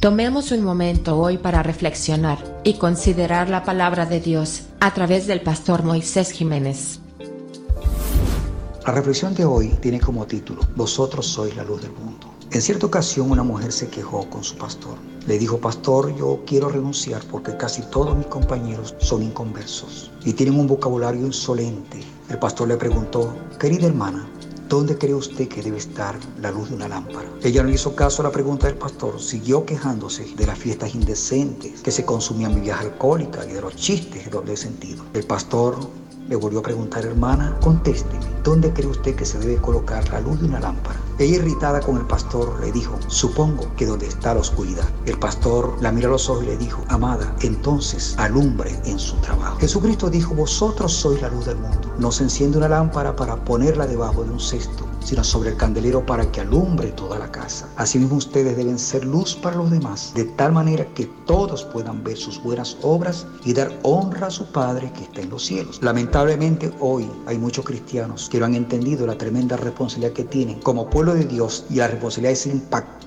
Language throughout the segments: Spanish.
Tomemos un momento hoy para reflexionar y considerar la palabra de Dios a través del pastor Moisés Jiménez. La reflexión de hoy tiene como título, Vosotros sois la luz del mundo. En cierta ocasión una mujer se quejó con su pastor. Le dijo, pastor, yo quiero renunciar porque casi todos mis compañeros son inconversos y tienen un vocabulario insolente. El pastor le preguntó, querida hermana, ¿Dónde cree usted que debe estar la luz de una lámpara? Ella no hizo caso a la pregunta del pastor, siguió quejándose de las fiestas indecentes que se consumían bebidas alcohólicas y de los chistes de doble sentido. El pastor le volvió a preguntar, hermana, contésteme, ¿dónde cree usted que se debe colocar la luz de una lámpara? Ella irritada con el pastor le dijo, supongo que donde está la oscuridad. El pastor la miró a los ojos y le dijo, amada, entonces alumbre en su trabajo. Jesucristo dijo, vosotros sois la luz del mundo. No se enciende una lámpara para ponerla debajo de un cesto sino sobre el candelero para que alumbre toda la casa. Asimismo ustedes deben ser luz para los demás, de tal manera que todos puedan ver sus buenas obras y dar honra a su Padre que está en los cielos. Lamentablemente hoy hay muchos cristianos que no han entendido la tremenda responsabilidad que tienen como pueblo de Dios y la responsabilidad es impactar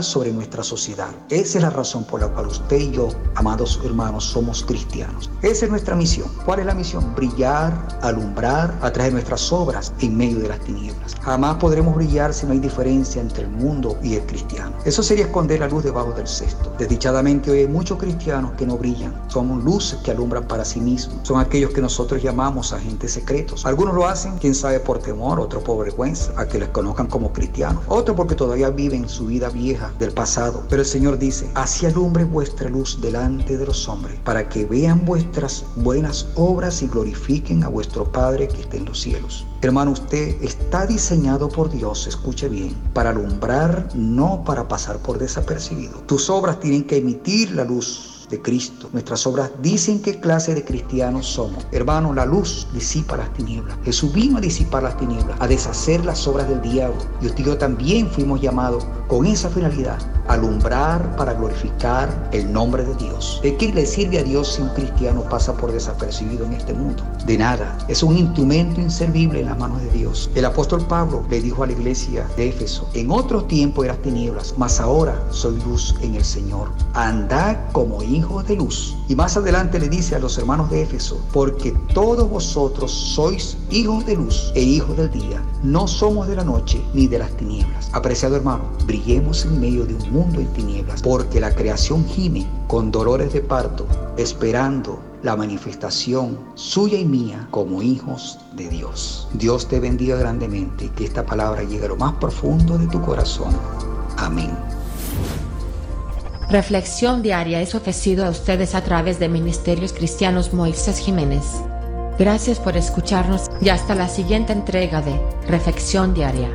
sobre nuestra sociedad. Esa es la razón por la cual usted y yo, amados hermanos, somos cristianos. Esa es nuestra misión. ¿Cuál es la misión? Brillar, alumbrar a través de nuestras obras en medio de las tinieblas. Jamás podremos brillar si no hay diferencia entre el mundo y el cristiano. Eso sería esconder la luz debajo del cesto. Desdichadamente hoy hay muchos cristianos que no brillan. Somos luces que alumbran para sí mismos. Son aquellos que nosotros llamamos agentes secretos. Algunos lo hacen, quién sabe, por temor, otros por vergüenza, a que les conozcan como cristianos. Otros porque todavía viven su vida vieja del pasado. Pero el Señor dice, así alumbre vuestra luz delante de los hombres, para que vean vuestras buenas obras y glorifiquen a vuestro Padre que está en los cielos. Hermano, usted está diseñado por Dios, escuche bien, para alumbrar, no para pasar por desapercibido. Tus obras tienen que emitir la luz de Cristo. Nuestras obras dicen qué clase de cristianos somos. Hermano, la luz disipa las tinieblas. Jesús vino a disipar las tinieblas, a deshacer las obras del diablo. Y usted y yo también fuimos llamados con esa finalidad, alumbrar para glorificar el nombre de Dios. ¿De qué le sirve a Dios si un cristiano pasa por desapercibido en este mundo? De nada. Es un instrumento inservible en las manos de Dios. El apóstol Pablo le dijo a la iglesia de Éfeso, en otro tiempo eras tinieblas, mas ahora soy luz en el Señor. Andad como hijos de luz. Y más adelante le dice a los hermanos de Éfeso, porque todos vosotros sois hijos de luz e hijos del día. No somos de la noche ni de las tinieblas. Apreciado hermano, brillemos en medio de un mundo en tinieblas, porque la creación gime con dolores de parto, esperando la manifestación suya y mía como hijos de Dios. Dios te bendiga grandemente que esta palabra llegue a lo más profundo de tu corazón. Amén. Reflexión diaria es ofrecido a ustedes a través de Ministerios Cristianos Moisés Jiménez. Gracias por escucharnos y hasta la siguiente entrega de Reflexión diaria.